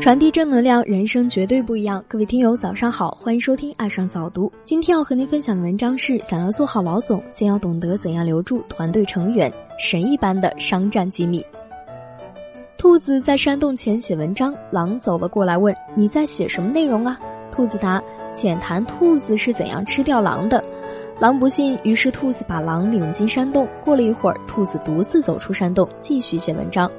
传递正能量，人生绝对不一样。各位听友，早上好，欢迎收听《爱上早读》。今天要和您分享的文章是：想要做好老总，先要懂得怎样留住团队成员。神一般的商战机密。兔子在山洞前写文章，狼走了过来问：“你在写什么内容啊？”兔子答：“浅谈兔子是怎样吃掉狼的。”狼不信，于是兔子把狼领进山洞。过了一会儿，兔子独自走出山洞，继续写文章。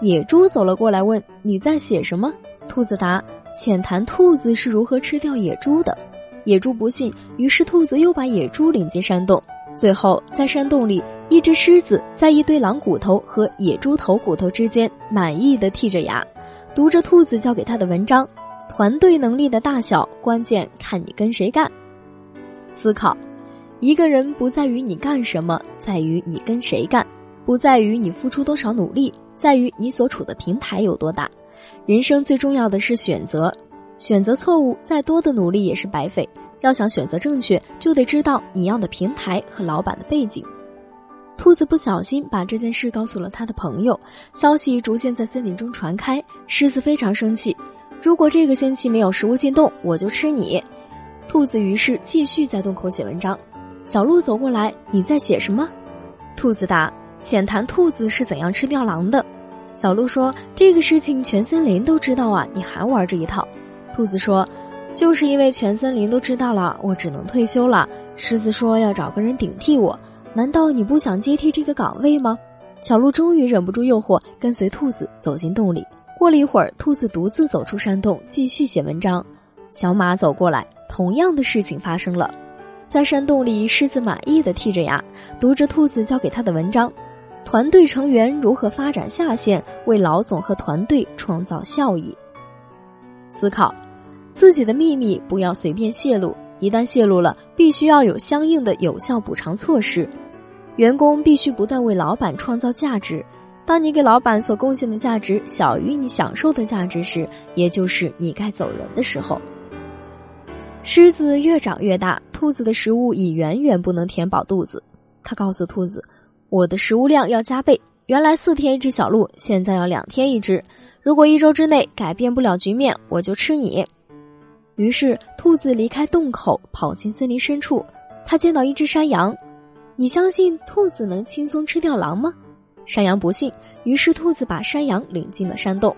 野猪走了过来，问：“你在写什么？”兔子答：“浅谈兔子是如何吃掉野猪的。”野猪不信，于是兔子又把野猪领进山洞。最后，在山洞里，一只狮子在一堆狼骨头和野猪头骨头之间满意的剔着牙，读着兔子交给他的文章：“团队能力的大小，关键看你跟谁干。”思考。一个人不在于你干什么，在于你跟谁干；不在于你付出多少努力，在于你所处的平台有多大。人生最重要的是选择，选择错误，再多的努力也是白费。要想选择正确，就得知道你要的平台和老板的背景。兔子不小心把这件事告诉了他的朋友，消息逐渐在森林中传开。狮子非常生气，如果这个星期没有食物进洞，我就吃你。兔子于是继续在洞口写文章。小鹿走过来，你在写什么？兔子答：“浅谈兔子是怎样吃掉狼的。”小鹿说：“这个事情全森林都知道啊，你还玩这一套？”兔子说：“就是因为全森林都知道了，我只能退休了。”狮子说：“要找个人顶替我，难道你不想接替这个岗位吗？”小鹿终于忍不住诱惑，跟随兔子走进洞里。过了一会儿，兔子独自走出山洞，继续写文章。小马走过来，同样的事情发生了。在山洞里，狮子满意的剔着牙，读着兔子交给他的文章：团队成员如何发展下线，为老总和团队创造效益。思考，自己的秘密不要随便泄露，一旦泄露了，必须要有相应的有效补偿措施。员工必须不断为老板创造价值，当你给老板所贡献的价值小于你享受的价值时，也就是你该走人的时候。狮子越长越大，兔子的食物已远远不能填饱肚子。他告诉兔子：“我的食物量要加倍，原来四天一只小鹿，现在要两天一只。如果一周之内改变不了局面，我就吃你。”于是，兔子离开洞口，跑进森林深处。他见到一只山羊。你相信兔子能轻松吃掉狼吗？山羊不信。于是，兔子把山羊领进了山洞。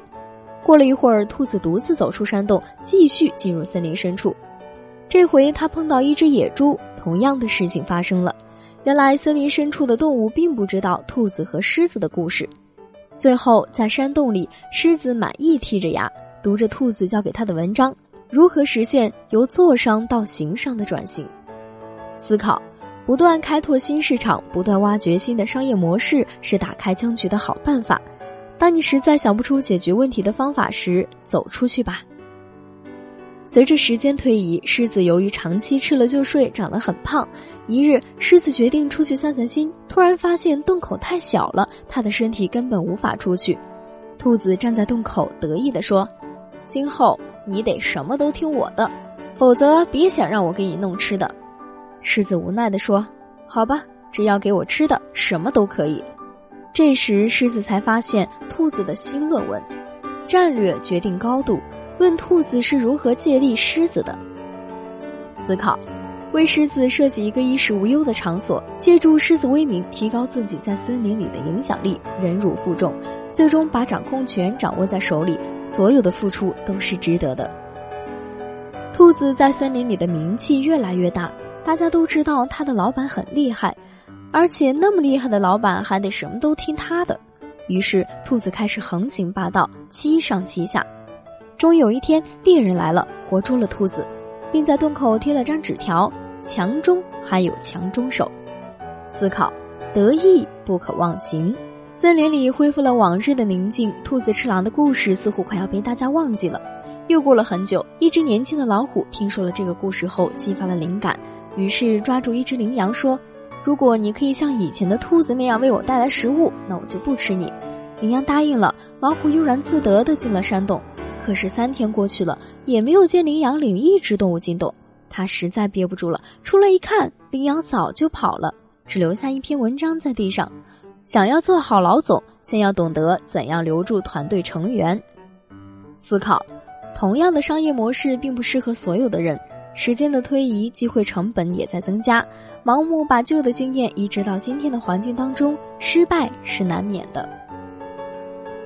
过了一会儿，兔子独自走出山洞，继续进入森林深处。这回他碰到一只野猪，同样的事情发生了。原来森林深处的动物并不知道兔子和狮子的故事。最后在山洞里，狮子满意剔着牙，读着兔子交给他的文章：如何实现由坐商到行商的转型？思考：不断开拓新市场，不断挖掘新的商业模式，是打开僵局的好办法。当你实在想不出解决问题的方法时，走出去吧。随着时间推移，狮子由于长期吃了就睡，长得很胖。一日，狮子决定出去散散心，突然发现洞口太小了，它的身体根本无法出去。兔子站在洞口，得意地说：“今后你得什么都听我的，否则别想让我给你弄吃的。”狮子无奈地说：“好吧，只要给我吃的，什么都可以。”这时，狮子才发现兔子的新论文：战略决定高度。问兔子是如何借力狮子的？思考，为狮子设计一个衣食无忧的场所，借助狮子威名提高自己在森林里的影响力，忍辱负重，最终把掌控权掌握在手里，所有的付出都是值得的。兔子在森林里的名气越来越大，大家都知道他的老板很厉害，而且那么厉害的老板还得什么都听他的，于是兔子开始横行霸道，欺上欺下。终于有一天，猎人来了，活捉了兔子，并在洞口贴了张纸条：“强中还有强中手。”思考，得意不可忘形。森林里恢复了往日的宁静，兔子吃狼的故事似乎快要被大家忘记了。又过了很久，一只年轻的老虎听说了这个故事后，激发了灵感，于是抓住一只羚羊说：“如果你可以像以前的兔子那样为我带来食物，那我就不吃你。”羚羊答应了。老虎悠然自得地进了山洞。可是三天过去了，也没有见羚羊领一只动物进洞，他实在憋不住了，出来一看，羚羊早就跑了，只留下一篇文章在地上。想要做好老总，先要懂得怎样留住团队成员。思考，同样的商业模式并不适合所有的人。时间的推移，机会成本也在增加。盲目把旧的经验移植到今天的环境当中，失败是难免的。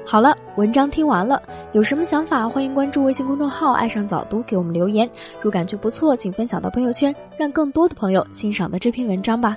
好了，文章听完了，有什么想法，欢迎关注微信公众号“爱上早读”给我们留言。如感觉不错，请分享到朋友圈，让更多的朋友欣赏到这篇文章吧。